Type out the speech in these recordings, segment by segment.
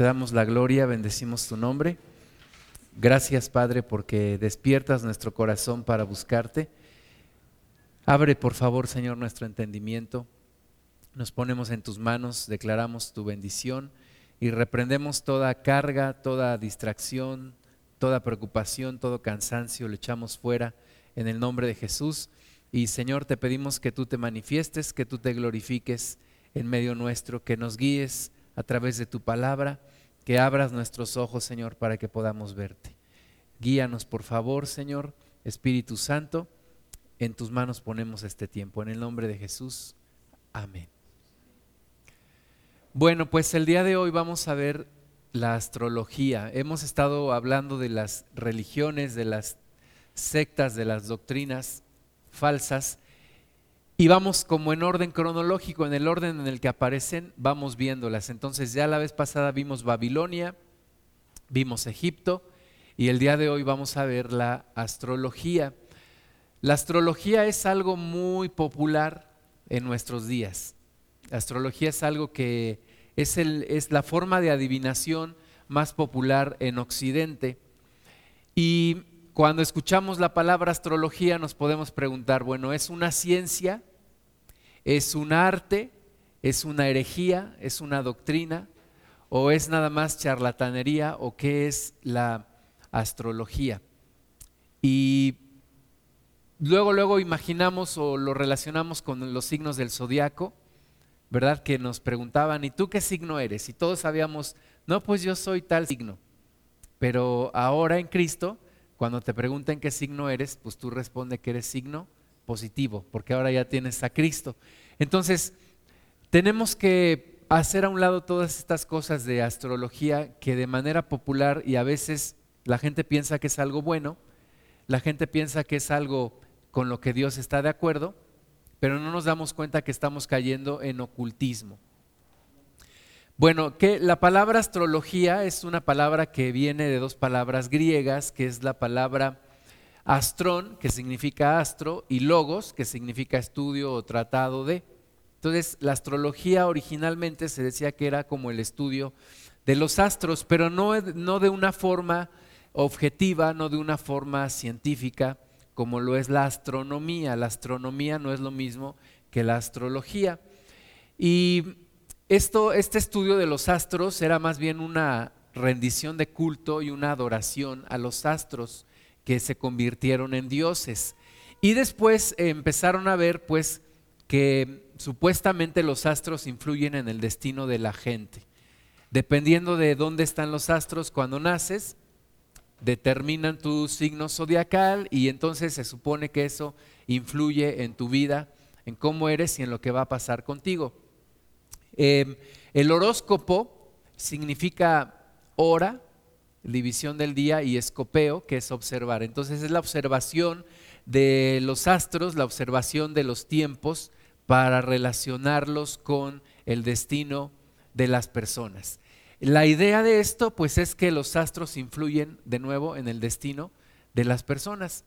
te damos la gloria, bendecimos tu nombre. Gracias, Padre, porque despiertas nuestro corazón para buscarte. Abre, por favor, Señor, nuestro entendimiento. Nos ponemos en tus manos, declaramos tu bendición y reprendemos toda carga, toda distracción, toda preocupación, todo cansancio, lo echamos fuera en el nombre de Jesús. Y Señor, te pedimos que tú te manifiestes, que tú te glorifiques en medio nuestro, que nos guíes a través de tu palabra, que abras nuestros ojos, Señor, para que podamos verte. Guíanos, por favor, Señor, Espíritu Santo, en tus manos ponemos este tiempo. En el nombre de Jesús, amén. Bueno, pues el día de hoy vamos a ver la astrología. Hemos estado hablando de las religiones, de las sectas, de las doctrinas falsas. Y vamos como en orden cronológico, en el orden en el que aparecen, vamos viéndolas. Entonces ya la vez pasada vimos Babilonia, vimos Egipto y el día de hoy vamos a ver la astrología. La astrología es algo muy popular en nuestros días. La astrología es algo que es, el, es la forma de adivinación más popular en Occidente. Y cuando escuchamos la palabra astrología nos podemos preguntar, bueno, ¿es una ciencia? ¿Es un arte? ¿Es una herejía? ¿Es una doctrina? ¿O es nada más charlatanería? ¿O qué es la astrología? Y luego, luego imaginamos o lo relacionamos con los signos del zodiaco, ¿verdad? Que nos preguntaban, ¿y tú qué signo eres? Y todos sabíamos, no, pues yo soy tal signo. Pero ahora en Cristo cuando te pregunten qué signo eres, pues tú responde que eres signo positivo, porque ahora ya tienes a Cristo. Entonces, tenemos que hacer a un lado todas estas cosas de astrología que de manera popular y a veces la gente piensa que es algo bueno, la gente piensa que es algo con lo que Dios está de acuerdo, pero no nos damos cuenta que estamos cayendo en ocultismo. Bueno, que la palabra astrología es una palabra que viene de dos palabras griegas, que es la palabra astrón, que significa astro, y logos, que significa estudio o tratado de. Entonces, la astrología originalmente se decía que era como el estudio de los astros, pero no, no de una forma objetiva, no de una forma científica, como lo es la astronomía. La astronomía no es lo mismo que la astrología. Y este estudio de los astros era más bien una rendición de culto y una adoración a los astros que se convirtieron en dioses. Y después empezaron a ver pues que supuestamente los astros influyen en el destino de la gente. Dependiendo de dónde están los astros cuando naces, determinan tu signo zodiacal y entonces se supone que eso influye en tu vida, en cómo eres y en lo que va a pasar contigo. Em, el horóscopo significa hora, división del día, y escopeo, que es observar. Entonces es la observación de los astros, la observación de los tiempos para relacionarlos con el destino de las personas. La idea de esto pues es que los astros influyen de nuevo en el destino de las personas.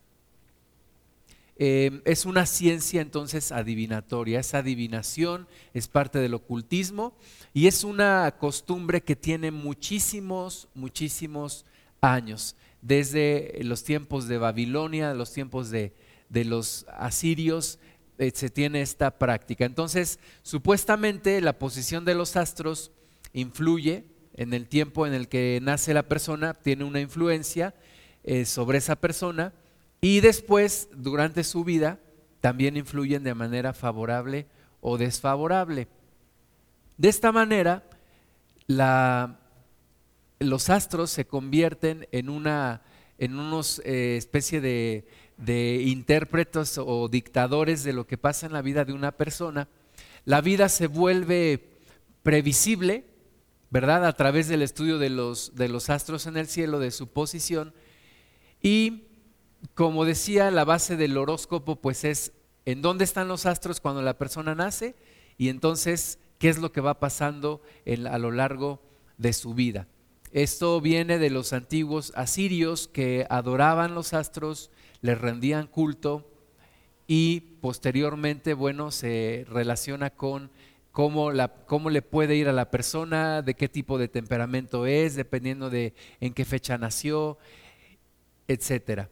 Em, es una ciencia entonces adivinatoria, esa adivinación es parte del ocultismo y es una costumbre que tiene muchísimos, muchísimos años, desde los tiempos de Babilonia, los tiempos de, los asirios, eh, se tiene esta práctica. Entonces, supuestamente la posición de los astros influye en el tiempo en el que nace la persona, tiene una influencia eh, sobre esa persona y después, durante su vida, también influyen de manera favorable o desfavorable. De esta manera, los astros se convierten en una en unos eh, especie de, de intérpretes o dictadores de lo que pasa en la vida de una persona. La vida se vuelve previsible, ¿verdad? A través del estudio de los, de los astros en el cielo, de su posición, y como decía, la base del horóscopo pues es en dónde están los astros cuando la persona nace y entonces qué es lo que va pasando a lo largo de su vida. Esto viene de los antiguos asirios que adoraban los astros, les rendían culto y posteriormente, bueno, se relaciona con cómo, cómo le puede ir a la persona, de qué tipo de temperamento es, dependiendo de en qué fecha nació, etcétera.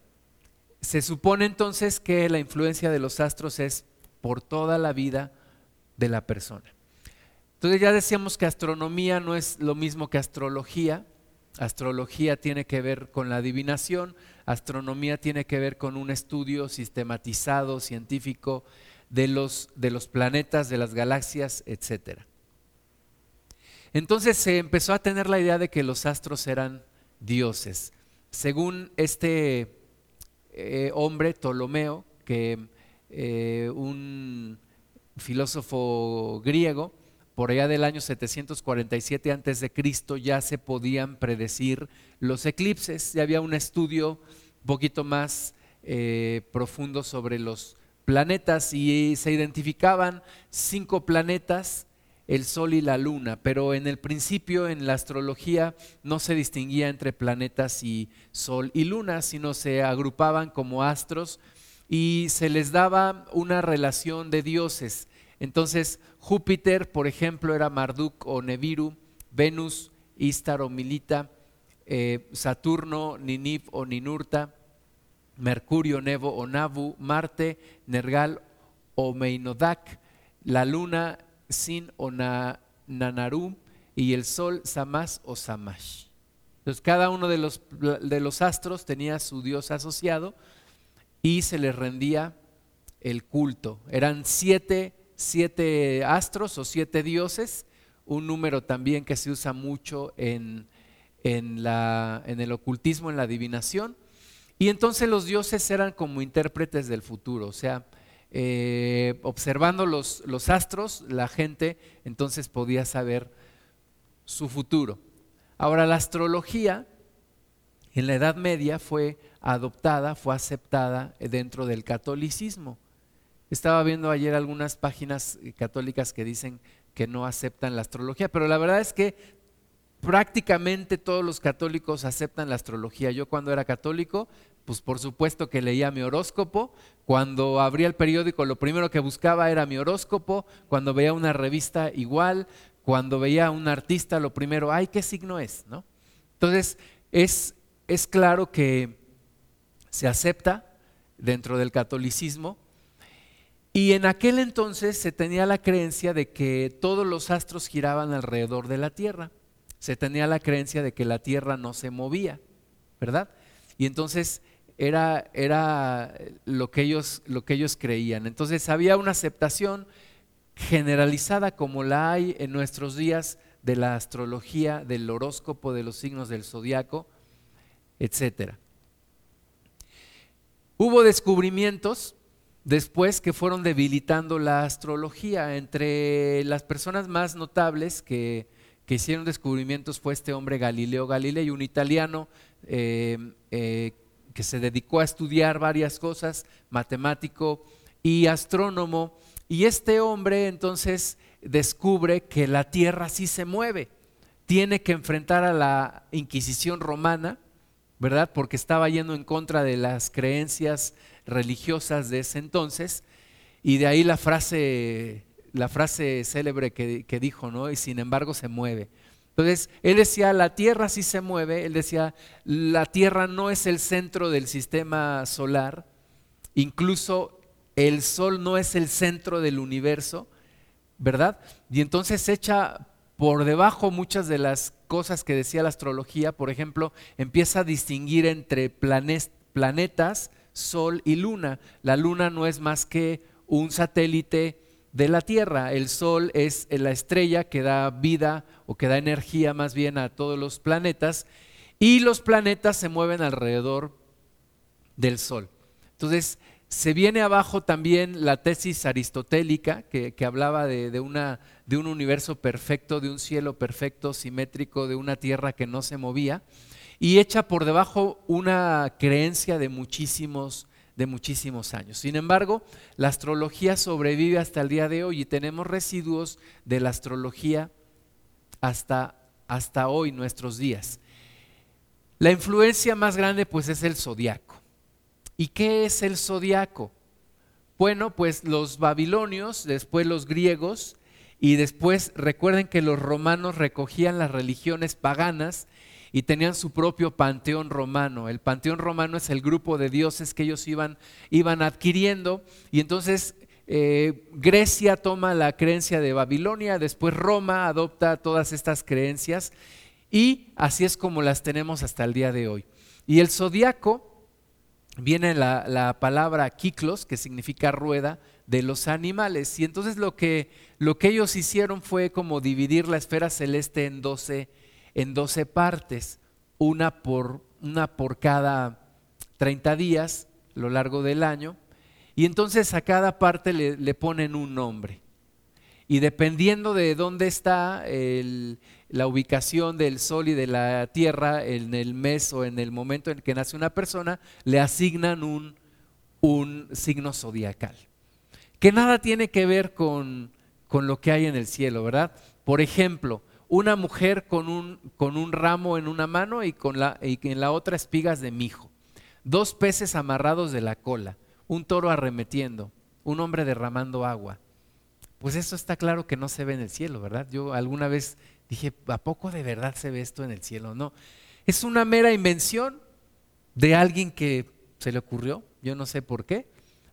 Se supone entonces que la influencia de los astros es por toda la vida de la persona. Entonces ya decíamos que astronomía no es lo mismo que astrología. Astrología tiene que ver con la adivinación, astronomía tiene que ver con un estudio sistematizado, científico de los, de los planetas, de las galaxias, etc. Entonces se empezó a tener la idea de que los astros eran dioses. Según este eh, hombre, Ptolomeo, que eh, un filósofo griego, por allá del año 747 antes de Cristo ya se podían predecir los eclipses, ya había un estudio un poquito más eh, profundo sobre los planetas y se identificaban cinco planetas el Sol y la Luna, pero en el principio en la astrología no se distinguía entre planetas y Sol y Luna, sino se agrupaban como astros y se les daba una relación de dioses. Entonces Júpiter, por ejemplo, era Marduk o Neviru, Venus, Ístar o Milita, eh, Saturno, Ninip o Ninurta, Mercurio, Nevo o Nabu, Marte, Nergal o Meinodak, la Luna, Sin o Nanaru y el Sol Samas o Samash. Entonces cada uno de los, de los astros tenía su dios asociado y se le rendía el culto. Eran siete, siete astros o siete dioses, un número también que se usa mucho en, en, la, en el ocultismo, en la adivinación. Y entonces los dioses eran como intérpretes del futuro, o sea, eh, observando los, los astros, la gente entonces podía saber su futuro. Ahora, la astrología en la Edad Media fue adoptada, fue aceptada dentro del catolicismo. Estaba viendo ayer algunas páginas católicas que dicen que no aceptan la astrología, pero la verdad es que prácticamente todos los católicos aceptan la astrología. Yo cuando era católico pues por supuesto que leía mi horóscopo. Cuando abría el periódico, lo primero que buscaba era mi horóscopo. Cuando veía una revista, igual. Cuando veía a un artista, lo primero, ay, ¿qué signo es? ¿No? Entonces, es, es claro que se acepta dentro del catolicismo. Y en aquel entonces se tenía la creencia de que todos los astros giraban alrededor de la Tierra. Se tenía la creencia de que la Tierra no se movía, ¿verdad? Y entonces era, era lo, que ellos, lo que ellos creían. Entonces había una aceptación generalizada como la hay en nuestros días de la astrología, del horóscopo, de los signos del zodiaco, etc. Hubo descubrimientos después que fueron debilitando la astrología. Entre las personas más notables que, que hicieron descubrimientos fue este hombre Galileo Galilei, un italiano eh, eh, que se dedicó a estudiar varias cosas, matemático y astrónomo, y este hombre entonces descubre que la Tierra sí se mueve, tiene que enfrentar a la Inquisición romana, ¿verdad? Porque estaba yendo en contra de las creencias religiosas de ese entonces, y de ahí la frase, la frase célebre que, que dijo, ¿no? Y sin embargo se mueve. Entonces, él decía, la Tierra sí se mueve, él decía, la Tierra no es el centro del sistema solar, incluso el Sol no es el centro del universo, ¿verdad? Y entonces echa por debajo muchas de las cosas que decía la astrología, por ejemplo, empieza a distinguir entre planetas, Sol y Luna. La Luna no es más que un satélite de la Tierra. El Sol es la estrella que da vida o que da energía más bien a todos los planetas y los planetas se mueven alrededor del Sol. Entonces, se viene abajo también la tesis aristotélica que, hablaba de, una, de un universo perfecto, de un cielo perfecto, simétrico, de una tierra que no se movía, y echa por debajo una creencia de muchísimos de muchísimos años. Sin embargo, la astrología sobrevive hasta el día de hoy y tenemos residuos de la astrología hasta, hasta hoy, nuestros días. La influencia más grande pues es el zodiaco. ¿Y qué es el zodiaco? Bueno, pues los babilonios, después los griegos y después recuerden que los romanos recogían las religiones paganas y tenían su propio panteón romano. El panteón romano es el grupo de dioses que ellos iban, iban adquiriendo y entonces eh, Grecia toma la creencia de Babilonia, después Roma adopta todas estas creencias y así es como las tenemos hasta el día de hoy. Y el zodiaco viene la, la palabra kiklos, que significa rueda de los animales. Y entonces lo que, lo que ellos hicieron fue como dividir la esfera celeste en 12, en 12 partes, una por, una por cada 30 días a lo largo del año. Y entonces a cada parte le, ponen un nombre. Y dependiendo de dónde está la ubicación del sol y de la tierra en el mes o en el momento en que nace una persona, le asignan un, un signo zodiacal. Que nada tiene que ver con, con, lo que hay en el cielo, ¿verdad? Por ejemplo, una mujer con un, con un ramo en una mano y, con la, y en la otra espigas de mijo. Dos peces amarrados de la cola un toro arremetiendo, un hombre derramando agua. Pues eso está claro que no se ve en el cielo, ¿verdad? Yo alguna vez dije, ¿a poco de verdad se ve esto en el cielo? No, es una mera invención de alguien que se le ocurrió, yo no sé por qué,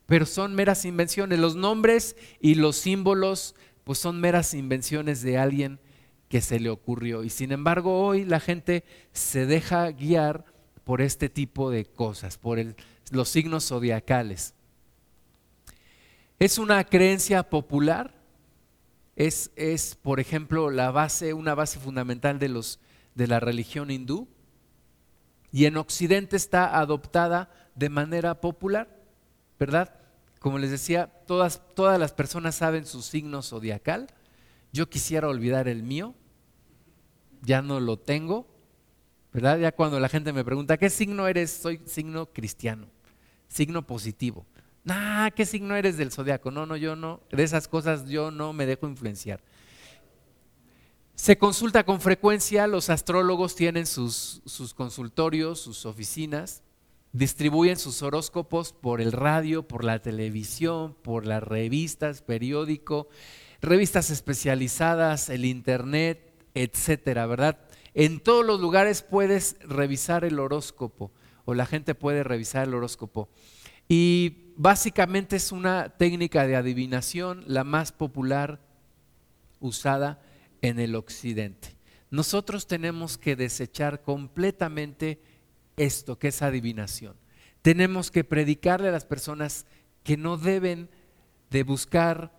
pero son meras invenciones. Los nombres y los símbolos, pues son meras invenciones de alguien que se le ocurrió. Y sin embargo, hoy la gente se deja guiar por este tipo de cosas, por los signos zodiacales. Es una creencia popular, es, es, por ejemplo, la base, una base fundamental de, los, de la religión hindú, y en Occidente está adoptada de manera popular, ¿verdad? Como les decía, todas, todas las personas saben su signo zodiacal. Yo quisiera olvidar el mío, ya no lo tengo, ¿verdad? Ya cuando la gente me pregunta, ¿qué signo eres? Soy signo cristiano signo positivo. Nah, ¿qué signo eres del zodiaco? No, no, yo no. De esas cosas yo no me dejo influenciar. Se consulta con frecuencia, los astrólogos tienen sus, sus consultorios, sus oficinas, distribuyen sus horóscopos por el radio, por la televisión, por las revistas, periódico, revistas especializadas, el internet, etcétera, ¿verdad? En todos los lugares puedes revisar el horóscopo o la gente puede revisar el horóscopo. Y básicamente es una técnica de adivinación la más popular usada en el occidente. Nosotros tenemos que desechar completamente esto que es adivinación. Tenemos que predicarle a las personas que no deben de buscar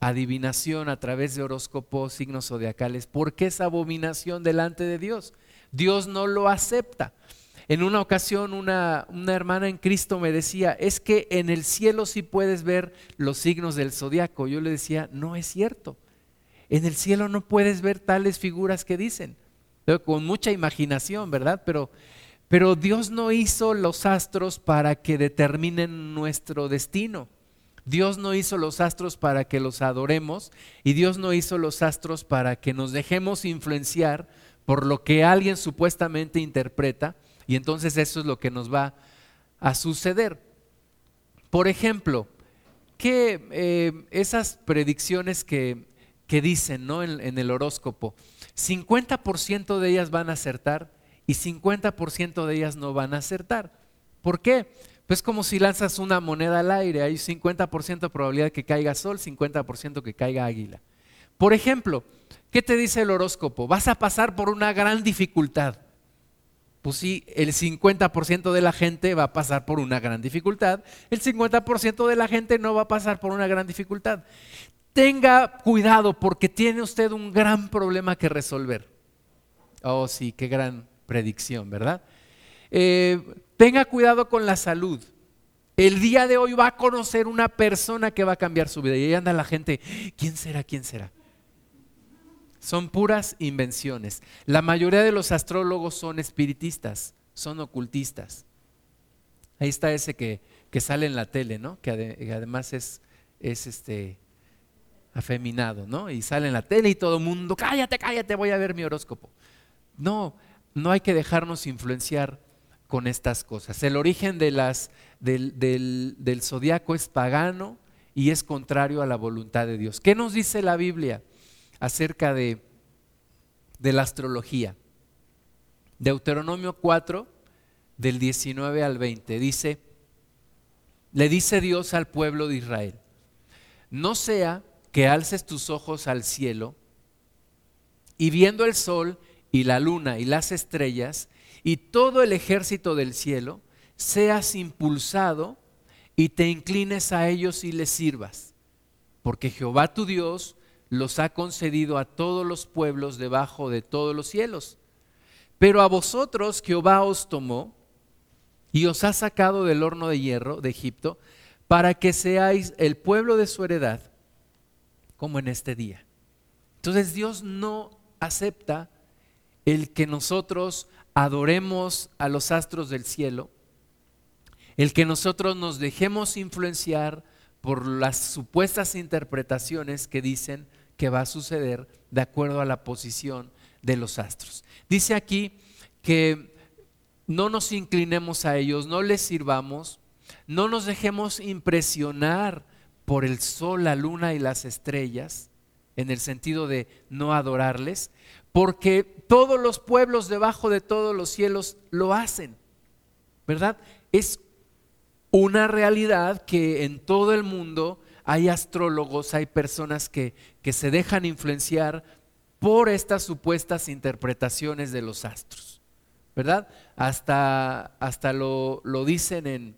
adivinación a través de horóscopos, signos zodiacales, porque es abominación delante de Dios. Dios no lo acepta. En una ocasión una, hermana en Cristo me decía, es que en el cielo sí puedes ver los signos del zodiaco. Yo le decía, no es cierto. En el cielo no puedes ver tales figuras que dicen. Con mucha imaginación, ¿verdad? Pero, pero Dios no hizo los astros para que determinen nuestro destino. Dios no hizo los astros para que los adoremos y Dios no hizo los astros para que nos dejemos influenciar por lo que alguien supuestamente interpreta y entonces eso es lo que nos va a suceder. Por ejemplo, que eh, esas predicciones que, dicen ¿no? en el horóscopo, 50% de ellas van a acertar y 50% de ellas no van a acertar. ¿Por qué? Pues como si lanzas una moneda al aire, hay 50% de probabilidad que caiga sol, 50% que caiga águila. Por ejemplo, ¿qué te dice el horóscopo? Vas a pasar por una gran dificultad pues sí, el 50% de la gente va a pasar por una gran dificultad, el 50% de la gente no va a pasar por una gran dificultad. Tenga cuidado porque tiene usted un gran problema que resolver. Oh, sí, qué gran predicción, ¿verdad? Eh, tenga cuidado con la salud. El día de hoy va a conocer una persona que va a cambiar su vida. Y ahí anda la gente, ¿quién será? ¿Quién será? Son puras invenciones. La mayoría de los astrólogos son espiritistas, son ocultistas. Ahí está ese que, sale en la tele, ¿no? Que, además es, es este afeminado, ¿no? Y sale en la tele y todo el mundo, cállate, cállate, voy a ver mi horóscopo. No, no hay que dejarnos influenciar con estas cosas. El origen del, del, del zodiaco es pagano y es contrario a la voluntad de Dios. ¿Qué nos dice la Biblia? acerca de, de la astrología. Deuteronomio 4, del 19 al 20, dice, le dice Dios al pueblo de Israel, no sea que alces tus ojos al cielo y viendo el sol y la luna y las estrellas y todo el ejército del cielo, seas impulsado y te inclines a ellos y les sirvas, porque Jehová tu Dios los ha concedido a todos los pueblos debajo de todos los cielos. Pero a vosotros Jehová os tomó y os ha sacado del horno de hierro de Egipto para que seáis el pueblo de su heredad, como en este día. Entonces Dios no acepta el que nosotros adoremos a los astros del cielo, el que nosotros nos dejemos influenciar por las supuestas interpretaciones que dicen que va a suceder de acuerdo a la posición de los astros. Dice aquí que no nos inclinemos a ellos, no les sirvamos, no nos dejemos impresionar por el sol, la luna y las estrellas, en el sentido de no adorarles, porque todos los pueblos debajo de todos los cielos lo hacen, ¿verdad? Es una realidad que en todo el mundo hay astrólogos, hay personas que, que se dejan influenciar por estas supuestas interpretaciones de los astros, ¿verdad? Hasta, hasta lo, dicen en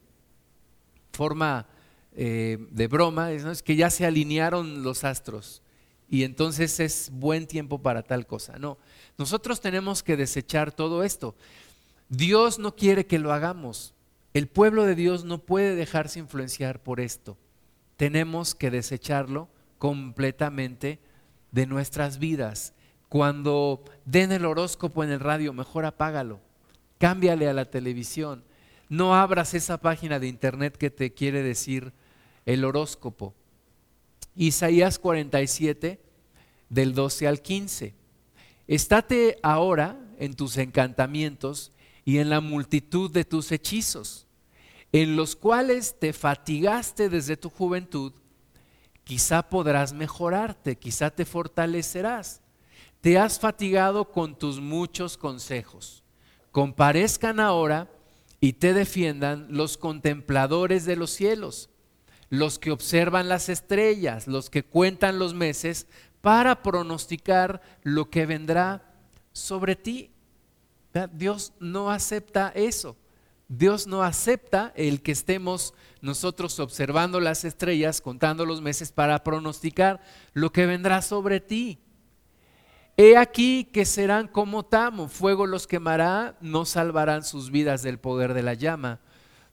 forma eh, de broma, es que ya se alinearon los astros y entonces es buen tiempo para tal cosa. No, nosotros tenemos que desechar todo esto. Dios no quiere que lo hagamos. El pueblo de Dios no puede dejarse influenciar por esto. Tenemos que desecharlo completamente de nuestras vidas. Cuando den el horóscopo en el radio, mejor apágalo. Cámbiale a la televisión. No abras esa página de internet que te quiere decir el horóscopo. Isaías 47, del 12 al 15. Estate ahora en tus encantamientos y en la multitud de tus hechizos, en los cuales te fatigaste desde tu juventud, quizá podrás mejorarte, quizá te fortalecerás. Te has fatigado con tus muchos consejos. Comparezcan ahora y te defiendan los contempladores de los cielos los que observan las estrellas, los que cuentan los meses, para pronosticar lo que vendrá sobre ti. Dios no acepta eso. Dios no acepta el que estemos nosotros observando las estrellas, contando los meses para pronosticar lo que vendrá sobre ti. He aquí que serán como tamo, fuego los quemará, no salvarán sus vidas del poder de la llama.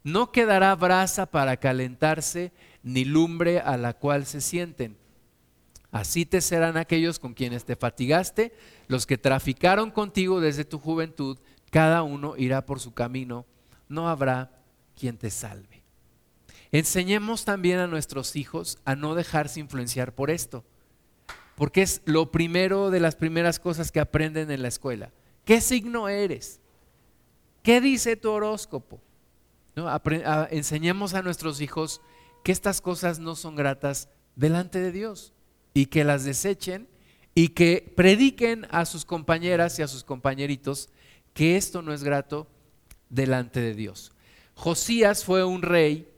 No quedará brasa para calentarse, ni lumbre a la cual se sienten. Así te serán aquellos con quienes te fatigaste, los que traficaron contigo desde tu juventud, cada uno irá por su camino, no habrá quien te salve. Enseñemos también a nuestros hijos a no dejarse influenciar por esto, porque es lo primero de las primeras cosas que aprenden en la escuela. ¿Qué signo eres? ¿Qué dice tu horóscopo? Enseñemos a nuestros hijos que estas cosas no son gratas delante de Dios y que las desechen y que prediquen a sus compañeras y a sus compañeritos que esto no es grato delante de Dios. Josías fue un rey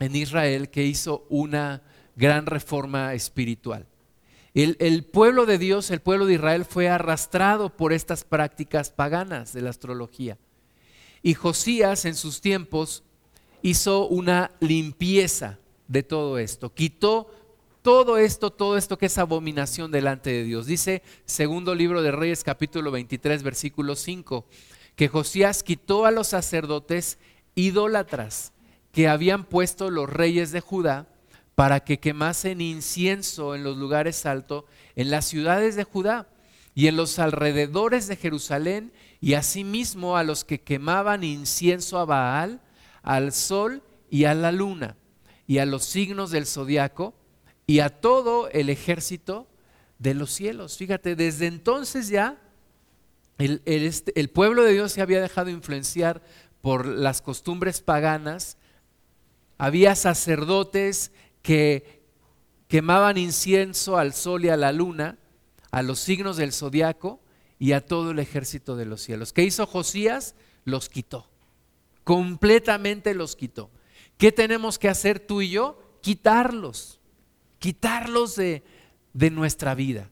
en Israel que hizo una gran reforma espiritual. El, el, pueblo de Dios, el pueblo de Israel fue arrastrado por estas prácticas paganas de la astrología. Y Josías en sus tiempos hizo una limpieza de todo esto, quitó todo esto, todo esto que es abominación delante de Dios. Dice segundo libro de Reyes capítulo 23 versículo 5, que Josías quitó a los sacerdotes idólatras que habían puesto los reyes de Judá para que quemasen incienso en los lugares altos, en las ciudades de Judá y en los alrededores de Jerusalén, y asimismo a los que quemaban incienso a Baal, al sol y a la luna, y a los signos del zodiaco, y a todo el ejército de los cielos. Fíjate, desde entonces ya el, este, el, pueblo de Dios se había dejado influenciar por las costumbres paganas. Había sacerdotes que quemaban incienso al sol y a la luna a los signos del zodiaco y a todo el ejército de los cielos. ¿Qué hizo Josías? Los quitó. Completamente los quitó. ¿Qué tenemos que hacer tú y yo? Quitarlos. Quitarlos de, de nuestra vida.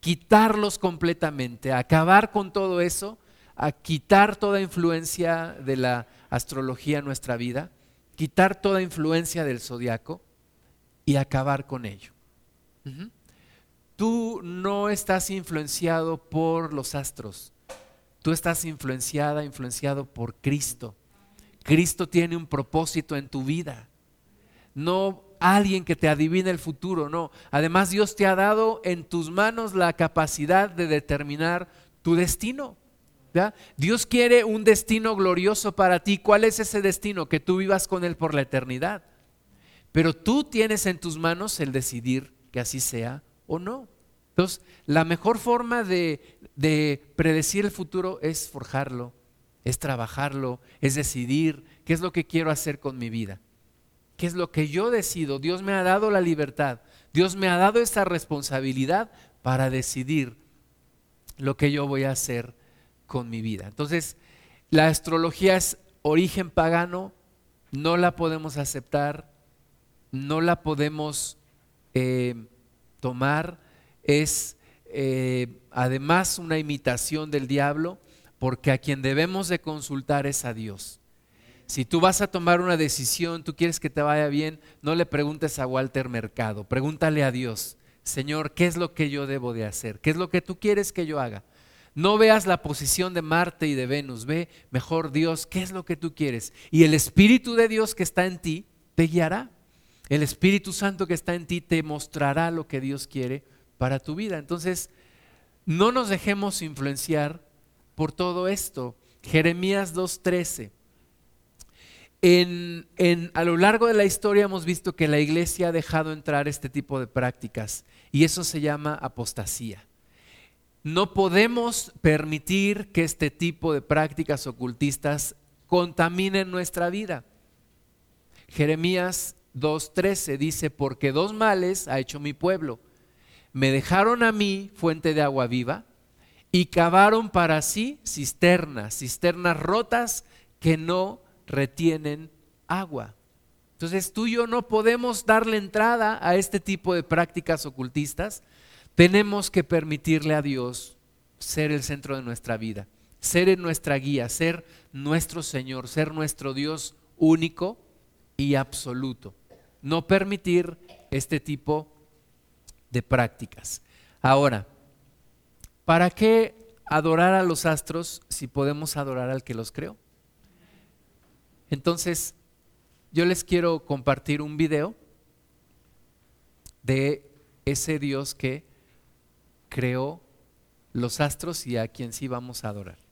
Quitarlos completamente. Acabar con todo eso. A quitar toda influencia de la astrología en nuestra vida. Quitar toda influencia del zodiaco y acabar con ello. Tú no estás influenciado por los astros. Tú estás influenciada, influenciado por Cristo. Cristo tiene un propósito en tu vida. No alguien que te adivine el futuro, no. Además Dios te ha dado en tus manos la capacidad de determinar tu destino. Dios quiere un destino glorioso para ti. ¿Cuál es ese destino? Que tú vivas con Él por la eternidad. Pero tú tienes en tus manos el decidir que así sea o no. Entonces, la mejor forma de, de predecir el futuro es forjarlo, es trabajarlo, es decidir qué es lo que quiero hacer con mi vida, qué es lo que yo decido. Dios me ha dado la libertad, Dios me ha dado esta responsabilidad para decidir lo que yo voy a hacer con mi vida. Entonces, la astrología es origen pagano, no la podemos aceptar, no la podemos eh, tomar, es eh, además una imitación del diablo, porque a quien debemos de consultar es a Dios. Si tú vas a tomar una decisión, tú quieres que te vaya bien, no le preguntes a Walter Mercado, pregúntale a Dios, Señor, ¿qué es lo que yo debo de hacer? ¿Qué es lo que tú quieres que yo haga? No veas la posición de Marte y de Venus, ve mejor Dios, ¿qué es lo que tú quieres? Y el Espíritu de Dios que está en ti te guiará. El Espíritu Santo que está en ti te mostrará lo que Dios quiere para tu vida. Entonces, no nos dejemos influenciar por todo esto. Jeremías 2.13. En, en, a lo largo de la historia hemos visto que la iglesia ha dejado entrar este tipo de prácticas y eso se llama apostasía. No podemos permitir que este tipo de prácticas ocultistas contaminen nuestra vida. Jeremías 2.13 dice, porque dos males ha hecho mi pueblo. Me dejaron a mí fuente de agua viva y cavaron para sí cisternas, cisternas rotas que no retienen agua. Entonces tú y yo no podemos darle entrada a este tipo de prácticas ocultistas. Tenemos que permitirle a Dios ser el centro de nuestra vida, ser en nuestra guía, ser nuestro Señor, ser nuestro Dios único y absoluto no permitir este tipo de prácticas. Ahora, ¿para qué adorar a los astros si podemos adorar al que los creó? Entonces, yo les quiero compartir un video de ese Dios que creó los astros y a quien sí vamos a adorar.